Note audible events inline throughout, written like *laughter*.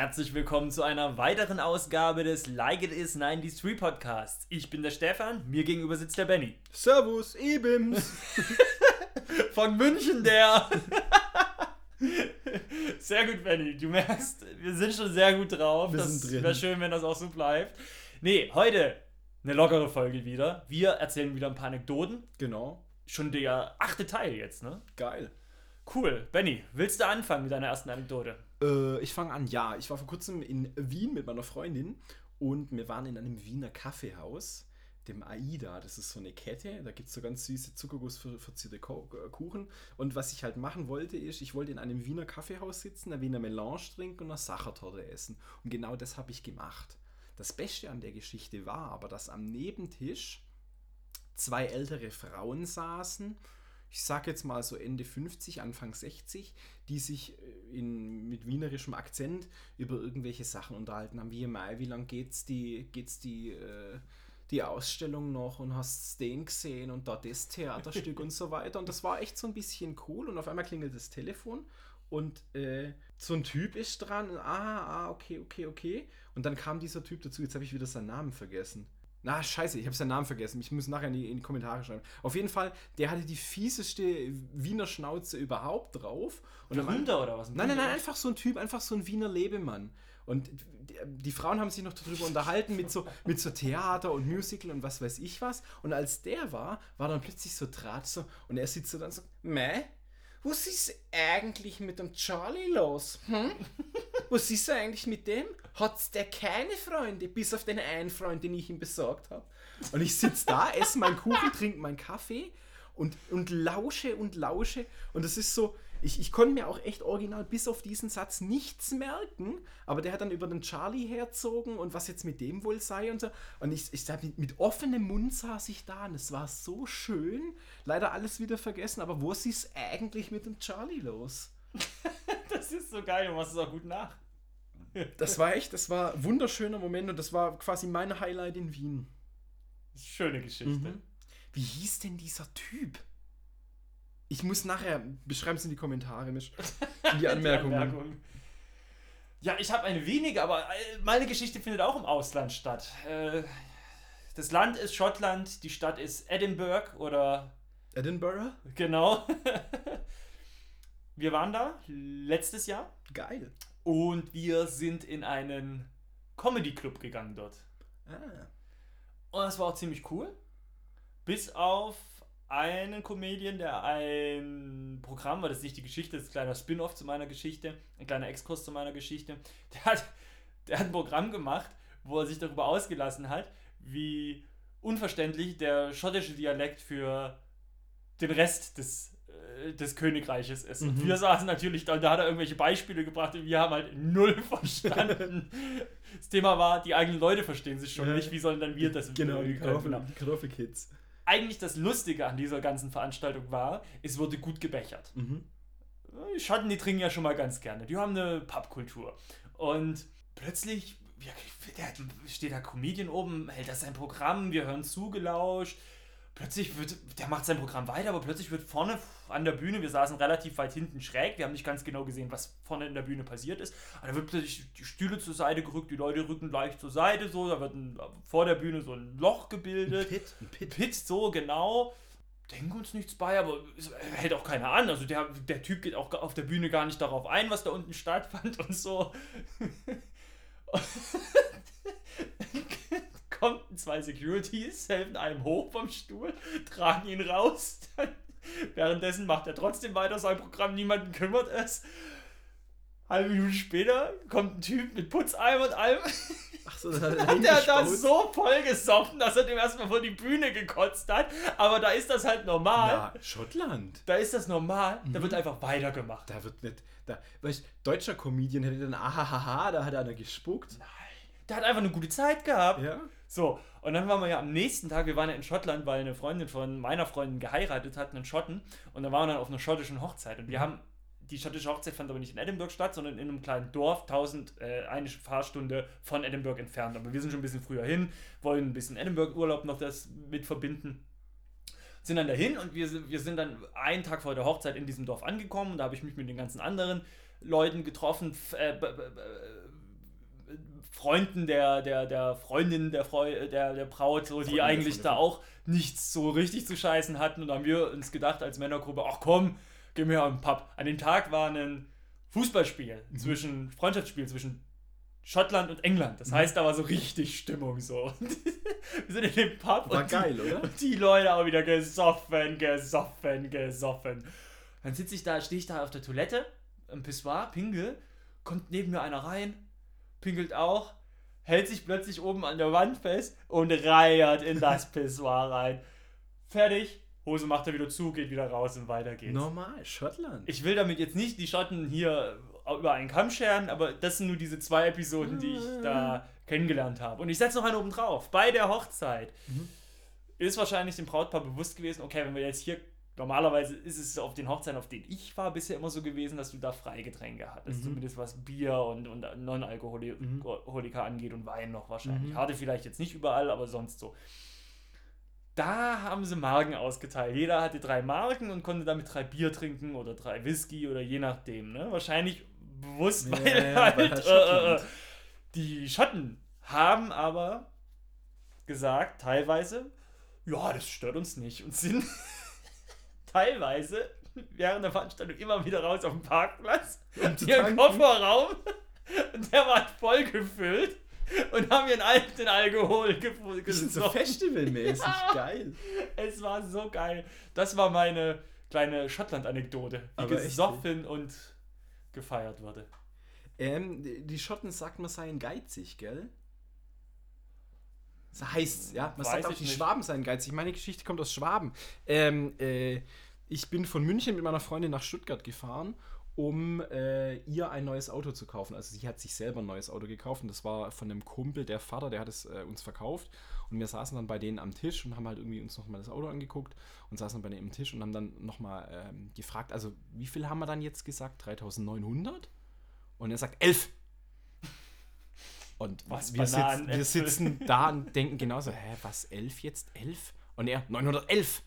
Herzlich willkommen zu einer weiteren Ausgabe des Like It Is 93 Podcasts. Ich bin der Stefan, mir gegenüber sitzt der Benny. Servus, Ebims. *laughs* Von München, der. *laughs* sehr gut, Benny. Du merkst, wir sind schon sehr gut drauf. Wir das wäre schön, wenn das auch so bleibt. Nee, heute eine lockere Folge wieder. Wir erzählen wieder ein paar Anekdoten. Genau. Schon der achte Teil jetzt, ne? Geil. Cool. Benny, willst du anfangen mit deiner ersten Anekdote? Äh, ich fange an. Ja, ich war vor kurzem in Wien mit meiner Freundin und wir waren in einem Wiener Kaffeehaus, dem AIDA. Das ist so eine Kette. Da gibt es so ganz süße Zuckerguss für verzierte Ko äh, Kuchen. Und was ich halt machen wollte, ist, ich wollte in einem Wiener Kaffeehaus sitzen, eine Wiener Melange trinken und eine Sachertorte essen. Und genau das habe ich gemacht. Das Beste an der Geschichte war aber, dass am Nebentisch zwei ältere Frauen saßen, ich sag jetzt mal so Ende 50, Anfang 60, die sich äh, in, mit wienerischem Akzent über irgendwelche Sachen unterhalten haben, wie Mai, wie lange geht's die, geht's die, äh, die Ausstellung noch und hast den gesehen und da das Theaterstück und so weiter. Und das war echt so ein bisschen cool. Und auf einmal klingelt das Telefon und äh, so ein Typ ist dran. Und, ah, ah, okay, okay, okay. Und dann kam dieser Typ dazu. Jetzt habe ich wieder seinen Namen vergessen. Na, scheiße, ich habe seinen Namen vergessen. Ich muss nachher in die, in die Kommentare schreiben. Auf jeden Fall, der hatte die fieseste Wiener Schnauze überhaupt drauf. Und Ein am- Hunter oder was? Ein Nein, nein, nein, einfach so ein Typ, einfach so ein Wiener Lebemann. Und die, die Frauen haben sich noch darüber unterhalten mit so, mit so Theater und Musical und was weiß ich was. Und als der war, war dann plötzlich so Draht so und er sitzt so dann so, Meh, was ist eigentlich mit dem Charlie los? Hm? Was ist eigentlich mit dem? Hat der keine Freunde, bis auf den einen Freund, den ich ihm besorgt habe? Und ich sitze da, esse meinen Kuchen, trinke meinen Kaffee und, und lausche und lausche. Und das ist so, ich, ich konnte mir auch echt original bis auf diesen Satz nichts merken, aber der hat dann über den Charlie herzogen und was jetzt mit dem wohl sei und so. Und ich, ich mit, mit offenem Mund saß ich da und es war so schön. Leider alles wieder vergessen, aber was ist eigentlich mit dem Charlie los? *laughs* Das ist so geil, du machst es auch gut nach. Das war echt, das war ein wunderschöner Moment und das war quasi mein Highlight in Wien. Schöne Geschichte. Mhm. Wie hieß denn dieser Typ? Ich muss nachher, beschreiben es in die Kommentare, Misch. *laughs* In die Anmerkungen. Anmerkung. Ja, ich habe eine wenige, aber äh, meine Geschichte findet auch im Ausland statt. Äh, Das Land ist Schottland, die Stadt ist Edinburgh oder Edinburgh? genau. *laughs* Wir waren da letztes Jahr Geil. und wir sind in einen Comedy Club gegangen dort. Ah. Und das war auch ziemlich cool. Bis auf einen Comedian, der ein Programm, weil das ist nicht die Geschichte, das ist ein kleiner Spin-off zu meiner Geschichte, ein kleiner Exkurs zu meiner Geschichte. *laughs* Der hat, der hat ein Programm gemacht, wo er sich darüber ausgelassen hat, wie unverständlich der schottische Dialekt für den Rest des, äh, des Königreiches ist. Und Mhm. wir saßen natürlich da, und da hat er irgendwelche Beispiele gebracht und wir haben halt null *laughs* verstanden. das Thema war, die eigenen Leute verstehen sich schon Ja. nicht, wie sollen dann wir das Genau. die Kartoffelkids. Eigentlich das Lustige an dieser ganzen Veranstaltung war, es wurde gut gebechert. Mhm. Die Schatten, die trinken ja schon mal ganz gerne. Die haben eine Pappkultur. Und plötzlich ja, steht da Comedian oben, hält das sein Programm, wir hören zugelauscht. Plötzlich wird, der macht sein Programm weiter, aber plötzlich wird vorne an der Bühne, wir saßen relativ weit hinten schräg, wir haben nicht ganz genau gesehen, was vorne in der Bühne passiert ist. Aber da wird plötzlich die Stühle zur Seite gerückt, die Leute rücken leicht zur Seite, so, da wird ein, vor der Bühne so ein Loch gebildet. Pit, ein Pit. Pit, so genau. Denken uns nichts bei, aber es hält auch keiner an. Also der, der Typ geht auch auf der Bühne gar nicht darauf ein, was da unten stattfand und so. *laughs* Kommen zwei Securities, helfen einem hoch vom Stuhl, tragen ihn raus. Dann, währenddessen macht er trotzdem weiter sein Programm, niemanden kümmert es. Halbe Minute später kommt ein Typ mit Putzeimer und allem. Ach so, dann hat *laughs* er Hat er da so voll gesoffen, dass er dem erstmal vor die Bühne gekotzt hat. Aber da ist das halt normal. Na, Schottland. Da ist das normal. Da Mhm. wird einfach weitergemacht. Da wird nicht. Da, weißt, deutscher Comedian hätte dann ahahaha, da hat einer gespuckt. Der hat einfach eine gute Zeit gehabt. Ja. So, und dann waren wir ja am nächsten Tag, wir waren ja in Schottland, weil eine Freundin von meiner Freundin geheiratet hat, einen Schotten. Und dann waren wir dann auf einer schottischen Hochzeit. Und wir haben, die schottische Hochzeit fand aber nicht in Edinburgh statt, sondern in einem kleinen Dorf, 1000, äh, eine Fahrstunde von Edinburgh entfernt. Aber wir sind schon ein bisschen früher hin, wollen ein bisschen Edinburgh-Urlaub noch das mit verbinden. Sind dann dahin und wir, sind- wir sind dann einen Tag vor der Hochzeit in diesem Dorf angekommen. Da habe ich mich mit den ganzen anderen Leuten getroffen, äh, Freunden der, der, der Freundin der, Freu der, der Braut, so, die Freundin, eigentlich da auch nichts so richtig zu scheißen hatten. Und da haben wir uns gedacht als Männergruppe, ach komm, gehen wir am Pub. An dem Tag war ein Fußballspiel Mhm. zwischen, Freundschaftsspiel zwischen Schottland und England. Mhm. Das heißt, da war so richtig Stimmung so. *laughs* wir sind in dem Pub War und geil, die, oder? und die Leute auch wieder gesoffen, gesoffen, gesoffen. Dann sitze ich da, stehe ich da auf der Toilette, im Pissoir, pinkel, kommt neben mir einer rein, pinkelt auch, hält sich plötzlich oben an der Wand fest und reiert in das *laughs* Pissoir rein. Fertig, Hose macht er wieder zu, geht wieder raus und weiter geht's. Normal, Schottland. Ich will damit jetzt nicht die Schotten hier über einen Kamm scheren, aber das sind nur diese zwei Episoden, die ich da kennengelernt habe. Und ich setze noch einen oben drauf. Bei der Hochzeit ist wahrscheinlich dem Brautpaar bewusst gewesen, okay, wenn wir jetzt hier, normalerweise ist es auf den Hochzeiten, auf denen ich war, bisher immer so gewesen, dass du da Freigetränke hattest. Zumindest was Bier und, und Non-Alkoholiker angeht und Wein noch wahrscheinlich. Hatte vielleicht jetzt nicht überall, aber sonst so. Da haben sie Marken ausgeteilt. Jeder hatte drei Marken und konnte damit drei Bier trinken oder drei Whisky oder je nachdem. Ne? Wahrscheinlich bewusst, Ja, weil ja, halt weil äh, halt äh, Schottland. die Schotten haben aber gesagt, teilweise, ja, das stört uns nicht und sind teilweise während der Veranstaltung immer wieder raus auf den Parkplatz, Um ihren. Kofferraum und der war voll gefüllt und haben ihren alten Alkohol gefunden. Die sind so festivalmäßig geil. Es war so geil. Das war meine kleine Schottland-Anekdote, die Aber echt, gesoffen und gefeiert wurde. Ähm, die die Schotten sagt, man seien geizig, gell? Das heißt, ja, man Weiß sagt auch, die nicht. Schwaben seien geizig. Meine Geschichte kommt aus Schwaben. Ähm, äh, ich bin von München mit meiner Freundin nach Stuttgart gefahren, um äh, ihr ein neues Auto zu kaufen. Also sie hat sich selber ein neues Auto gekauft und das war von einem Kumpel, der Vater, der hat es äh, uns verkauft. Und wir saßen dann bei denen am Tisch und haben halt irgendwie uns nochmal das Auto angeguckt und saßen dann bei denen am Tisch und haben dann nochmal ähm, gefragt, also wie viel haben wir dann jetzt gesagt? 3900? Und er sagt 11. Und Was, wir, sitzen, Bananen, wir sitzen da und denken genauso, hä, was, 11 jetzt? 11? Und er, 911.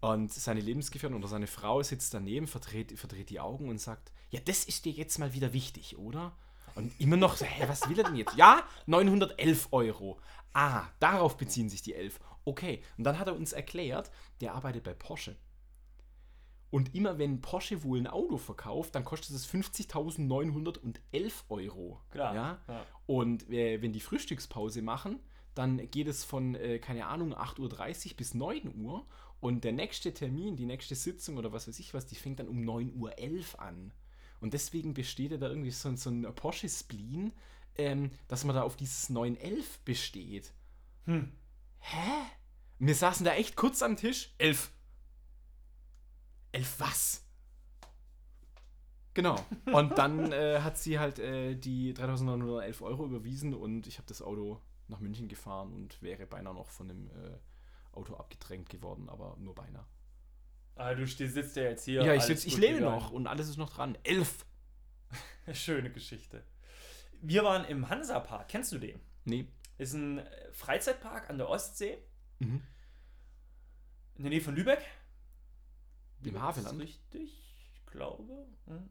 Und seine Lebensgefährtin oder seine Frau sitzt daneben, verdreht, verdreht die Augen und sagt, ja, das ist dir jetzt mal wieder wichtig, oder? Und immer noch so, hä, was will er denn jetzt? Ja, 911 Euro. Ah, darauf beziehen sich die 11. Okay, und dann hat er uns erklärt, der arbeitet bei Porsche. Und immer wenn Porsche wohl ein Auto verkauft, dann kostet es 50.911 Euro. Klar, Ja? ja. Und äh, wenn die Frühstückspause machen, dann geht es von, äh, keine Ahnung, 8.30 Uhr bis 9 Uhr. Und der nächste Termin, die nächste Sitzung oder was weiß ich was, die fängt dann um 9.11 Uhr an. Und deswegen besteht ja da irgendwie so, so ein Porsche-Spleen, ähm, dass man da auf dieses 911 besteht. Hm. Hä? Wir saßen da echt kurz am Tisch. Elf. Elf was? Genau. *laughs* Und dann äh, hat sie halt äh, die 3911 Euro überwiesen und ich habe das Auto nach München gefahren und wäre beinahe noch von dem äh, Auto abgedrängt geworden, aber nur beinahe. Ah, du sitzt ja jetzt hier. Ja, ich, sitz, ich lebe gegangen. noch und alles ist noch dran. Elf. *laughs* Schöne Geschichte. Wir waren im Hansapark. Kennst du den? Nee. Ist ein äh, Freizeitpark an der Ostsee, Mhm. in der Nähe von Lübeck. Im? Ist richtig, ich glaube. Hm.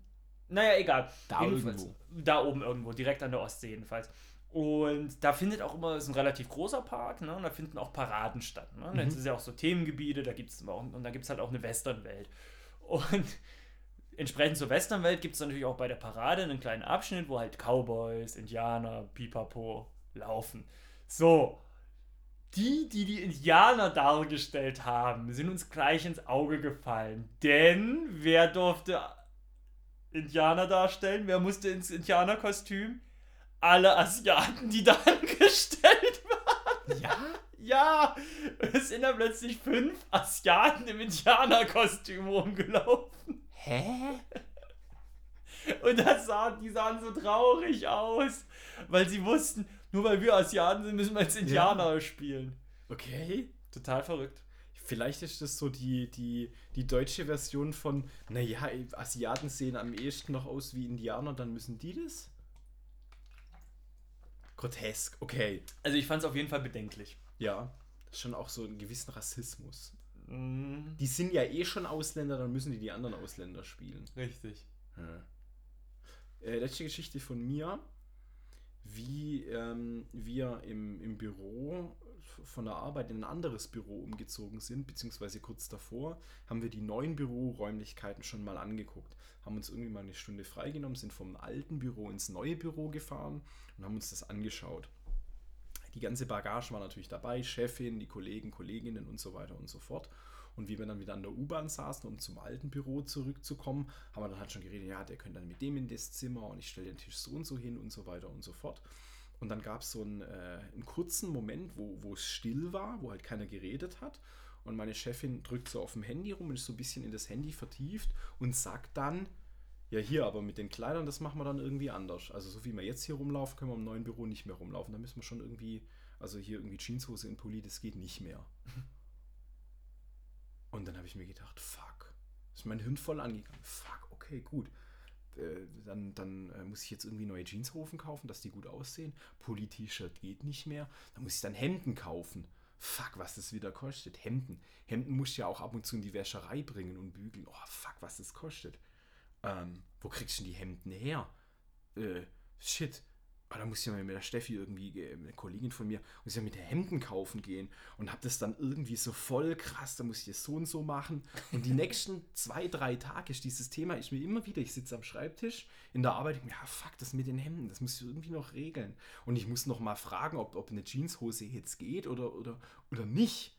Naja, egal. Da Jedenfalls, irgendwo. Da oben irgendwo, direkt an der Ostsee jedenfalls. Und da findet auch immer, es ist ein relativ großer Park, ne? und da finden auch Paraden statt. Ne? Mhm. Jetzt ist ja auch so Themengebiete, da gibt es auch, und da gibt es halt auch eine Westernwelt. Und *laughs* entsprechend zur Westernwelt gibt es natürlich auch bei der Parade einen kleinen Abschnitt, wo halt Cowboys, Indianer, Pipapo laufen. So, die, die die Indianer dargestellt haben, sind uns gleich ins Auge gefallen. Denn wer durfte Indianer darstellen? Wer musste ins Indianerkostüm? Alle Asiaten, die da *laughs* angestellt waren. Ja? Ja, es sind da plötzlich fünf Asiaten im Indianerkostüm rumgelaufen. Hä? Und das sah, die sahen so traurig aus, weil sie wussten, nur weil wir Asiaten sind, müssen wir als Indianer spielen. Okay. Total verrückt. Vielleicht ist das so die, die, die deutsche Version von, naja, Asiaten sehen am ehesten noch aus wie Indianer, dann müssen die das? Grotesk, okay. Also ich fand es auf jeden Fall bedenklich. Ja, das ist schon auch so ein gewissen Rassismus. Mhm, Die sind ja eh schon Ausländer, dann müssen die die anderen Ausländer spielen. richtig. Hm. Äh, letzte Geschichte von mir. Wie ähm, wir im, im Büro von der Arbeit in ein anderes Büro umgezogen sind, beziehungsweise kurz davor, haben wir die neuen Büroräumlichkeiten schon mal angeguckt. Haben uns irgendwie mal eine Stunde freigenommen, sind vom alten Büro ins neue Büro gefahren und haben uns das angeschaut. Die ganze Bagage war natürlich dabei, Chefin, die Kollegen, Kolleginnen und so weiter und so fort. Und wie wir dann wieder an der U-Bahn saßen, um zum alten Büro zurückzukommen, haben wir dann halt schon geredet, ja, der könnte dann mit dem in das Zimmer und ich stelle den Tisch so und so hin und so weiter und so fort. Und dann gab es so einen, äh, einen kurzen Moment, wo, wo es still war, wo halt keiner geredet hat. Und meine Chefin drückt so auf dem Handy rum und ist so ein bisschen in das Handy vertieft und sagt dann, ja hier, aber mit den Kleidern, das machen wir dann irgendwie anders. Also so wie wir jetzt hier rumlaufen, können wir im neuen Büro nicht mehr rumlaufen. Da müssen wir schon irgendwie, also hier irgendwie Jeanshose in Pulli, das geht nicht mehr. Und dann habe ich mir gedacht, fuck. Ist mein Hirn voll angegangen. Fuck, okay, gut. Äh, dann, dann äh, muss ich jetzt irgendwie neue Jeanshosen kaufen, dass die gut aussehen. Pulli-T-Shirt geht nicht mehr. Dann muss ich dann Hemden kaufen. Fuck, was das wieder kostet. Hemden. Hemden muss ich ja auch ab und zu in die Wäscherei bringen und bügeln. Oh, fuck, was das kostet. Ähm, wo kriegst du denn die Hemden her? Äh, shit. Aber ah, da muss ich mal mit der Steffi irgendwie, äh, eine Kollegin von mir, muss ich ja mit der Hemden kaufen gehen und habe das dann irgendwie so voll krass, da muss ich das so und so machen. Und die nächsten zwei, drei Tage ist dieses Thema, ich mir immer wieder, ich sitze am Schreibtisch in der Arbeit, ja fuck, das mit den Hemden, das muss ich irgendwie noch regeln. Und ich muss noch mal fragen, ob, ob eine Jeanshose jetzt geht oder, oder, oder nicht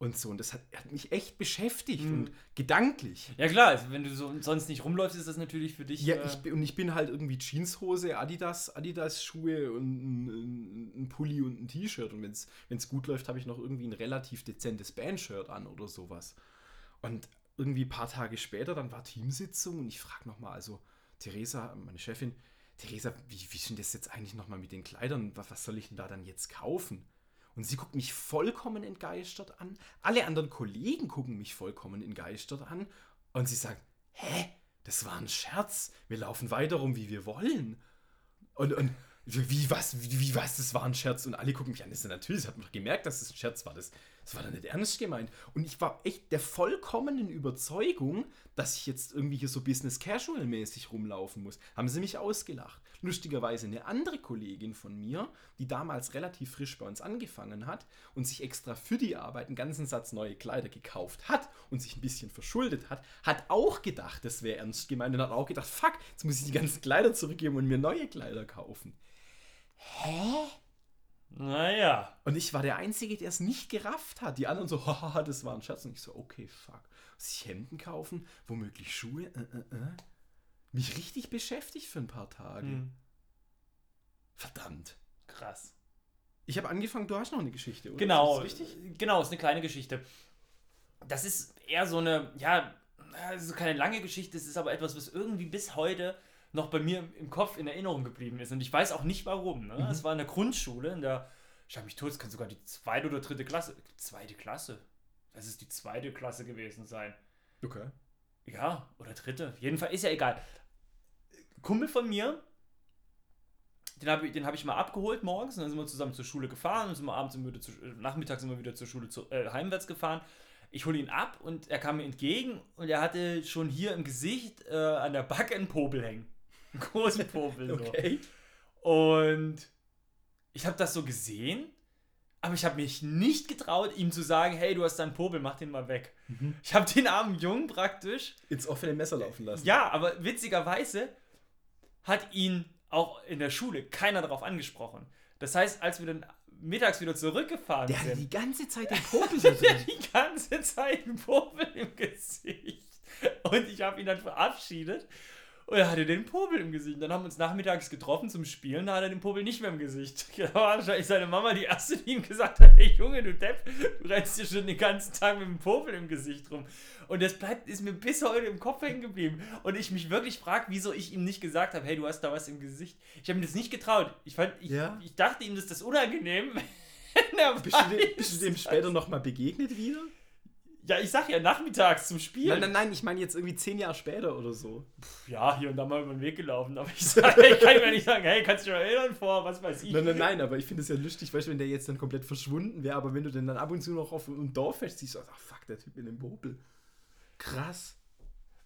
und so. Und das hat, hat mich echt beschäftigt mhm. und gedanklich. Ja klar, also wenn du so sonst nicht rumläufst, ist das natürlich für dich. Ja, äh ich, und ich bin halt irgendwie Jeanshose, Adidas, Adidas-Schuhe und ein, ein, Pulli und ein T-Shirt. Und wenn es gut läuft, habe ich noch irgendwie ein relativ dezentes Bandshirt an oder sowas. Und irgendwie ein paar Tage später, dann war Teamsitzung und ich frage nochmal, also Theresa, meine Chefin, Theresa, wie, wie ist denn das jetzt eigentlich nochmal mit den Kleidern? Was, was soll ich denn da dann jetzt kaufen? Und sie guckt mich vollkommen entgeistert an. Alle anderen Kollegen gucken mich vollkommen entgeistert an. Und sie sagt, hä? Das war ein Scherz. Wir laufen weiter rum, wie wir wollen. Und, und wie, was, wie, was, das war ein Scherz. Und alle gucken mich an. Das ist natürlich, das hat man doch gemerkt, dass das ein Scherz war. Das, das war dann nicht ernst gemeint. Und ich war echt der vollkommenen Überzeugung, dass ich jetzt irgendwie hier so Business Casual mäßig rumlaufen muss. Haben sie mich ausgelacht. Lustigerweise eine andere Kollegin von mir, die damals relativ frisch bei uns angefangen hat und sich extra für die Arbeit einen ganzen Satz neue Kleider gekauft hat und sich ein bisschen verschuldet hat, hat auch gedacht, das wäre ernst gemeint und hat auch gedacht, fuck, jetzt muss ich die ganzen Kleider zurückgeben und mir neue Kleider kaufen. Hä? Naja. Und ich war der Einzige, der es nicht gerafft hat. Die anderen so, *laughs* haha, das war ein Schatz. Und ich so, okay, fuck. Muss ich Hemden kaufen? Womöglich Schuhe? Äh, äh, äh. Mich richtig beschäftigt für ein paar Tage. Hm. Verdammt. Krass. Ich habe angefangen, du hast noch eine Geschichte, oder? Genau. Ist genau, ist eine kleine Geschichte. Das ist eher so eine, ja, ist keine lange Geschichte, es ist aber etwas, was irgendwie bis heute noch bei mir im Kopf in Erinnerung geblieben ist. Und ich weiß auch nicht warum. Ne? Mhm. Es war in der Grundschule, in der, ich habe mich tot, es kann sogar die zweite oder dritte Klasse, zweite Klasse. Das ist die zweite Klasse gewesen sein. Okay. Ja, oder dritte. Jedenfalls ist ja egal. Kumpel von mir, den habe ich, hab ich mal abgeholt morgens und dann sind wir zusammen zur Schule gefahren und sind wir abends wieder zu, nachmittags sind wir wieder zur Schule zu, äh, heimwärts gefahren. Ich hole ihn ab und er kam mir entgegen und er hatte schon hier im Gesicht äh, an der Backe einen Popel hängen. *laughs* Großen Popel. okay. Und ich habe das so gesehen, aber ich habe mich nicht getraut, ihm zu sagen, hey, du hast deinen Popel, mach den mal weg. Mhm. Ich habe den armen Jungen praktisch ins offene Messer laufen lassen. Ja, aber witzigerweise hat ihn auch in der Schule keiner darauf angesprochen. Das heißt, als wir dann mittags wieder zurückgefahren der sind. Der hatte die ganze Zeit den *laughs* Popel Der hat die ganze Zeit den Popel im Gesicht. Und ich habe ihn dann verabschiedet und er hatte den Popel im Gesicht. Dann haben wir uns nachmittags getroffen zum Spielen, da hat er den Popel nicht mehr im Gesicht. *laughs* Da war wahrscheinlich seine Mama die erste, die ihm gesagt hat, hey Junge, du Depp, du rennst hier schon den ganzen Tag mit dem Popel im Gesicht rum. Und das bleibt, ist mir bis heute im Kopf hängen geblieben. Und ich mich wirklich frage, wieso ich ihm nicht gesagt habe, hey, du hast da was im Gesicht. Ich habe mir das nicht getraut. Ich, fand, ich, ja? ich dachte ihm, dass das unangenehm. *laughs* bist, du dem, bist du dem später nochmal begegnet wieder? Ja, ich sag ja nachmittags zum Spiel. Nein, nein, nein, ich meine jetzt irgendwie zehn Jahre später oder so. Ja, hier und da mal über den Weg gelaufen, aber ich, sag, ich kann mir nicht sagen, hey, kannst du dich noch erinnern vor, was weiß ich. Nein, nein, nein, aber ich finde es ja lustig, weißt du, wenn der jetzt dann komplett verschwunden wäre, aber wenn du den dann ab und zu noch auf einem Dorf fährst, siehst du, ach fuck, der Typ in dem Popel. Krass.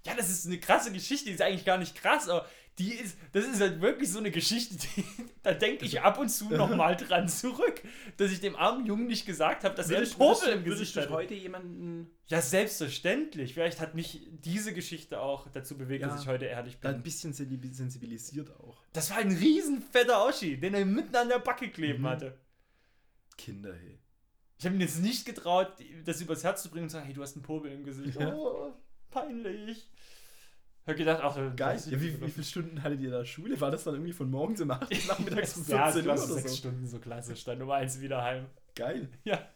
Ja, das ist eine krasse Geschichte, die ist eigentlich gar nicht krass, aber die ist, das ist halt wirklich so eine Geschichte, die, da denke ich ab und zu nochmal dran zurück, dass ich dem armen Jungen nicht gesagt habe, dass er einen Popel im Gesicht hat. heute jemanden Ja, selbstverständlich. Vielleicht hat mich diese Geschichte auch dazu bewegt, Ja. dass ich heute ehrlich bin. ein bisschen sensibil- sensibilisiert auch. Das war ein riesen fetter Oschi, den er mitten an der Backe kleben Mhm. hatte. Kinder, hey. Ich habe mir jetzt nicht getraut, das übers Herz zu bringen und zu sagen, hey, du hast einen Popel im Gesicht. Ja. Oh, peinlich. Ich habe gedacht, ach, Geil. Ja, wie, wie viele Stunden hattet ihr da Schule? War das dann irgendwie von morgens um 8 bis *laughs* nachmittags um 14 ja, Uhr Klasse, oder sechs so? Stunden so klassisch, dann um eins wieder heim. Geil. Ja.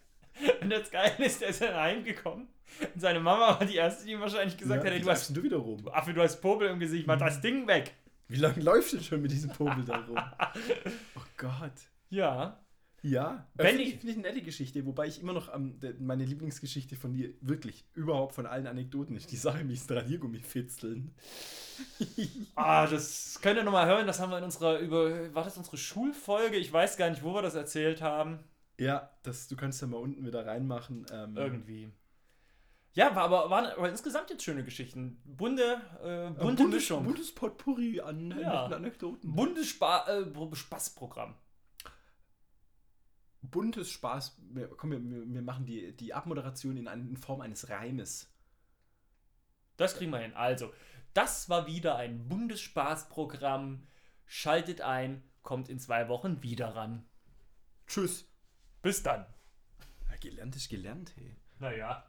Und das Geile ist, der ist dann heimgekommen. Und seine Mama war die erste, die ihm wahrscheinlich gesagt ja, hat, du hast, du wieder rum? Affe, du hast Popel im Gesicht, mach Mhm. das Ding weg. Wie lange läufst du denn schon mit diesem Popel da rum? *laughs* Oh Gott. Ja. Ja, Wenn finde ich- find ich eine nette Geschichte, wobei ich immer noch de, meine Lieblingsgeschichte von dir wirklich überhaupt von allen Anekdoten ist die Sache mit Radiergummi fitzeln. *laughs* Ah, das könnt ihr nochmal hören, das haben wir in unserer, über, war das unsere Schulfolge? Ich weiß gar nicht, wo wir das erzählt haben. Ja, das, du kannst ja mal unten wieder reinmachen. Ähm, Irgendwie. Ja, war aber waren aber insgesamt jetzt schöne Geschichten. Bunte, äh, bunte buntes, Mischung. Buntes Potpourri an Ja. Anekdoten. Buntes Spa äh, Pro- Spaßprogramm. Buntes Spaß. Wir, komm, wir, wir machen die, die Abmoderation in, in Form eines Reimes. Das kriegen wir hin. Also, das war wieder ein Bundesspaßprogramm. Schaltet ein, kommt in zwei Wochen wieder ran. Tschüss. Bis dann. Ja, gelernt ist gelernt, hey. Naja.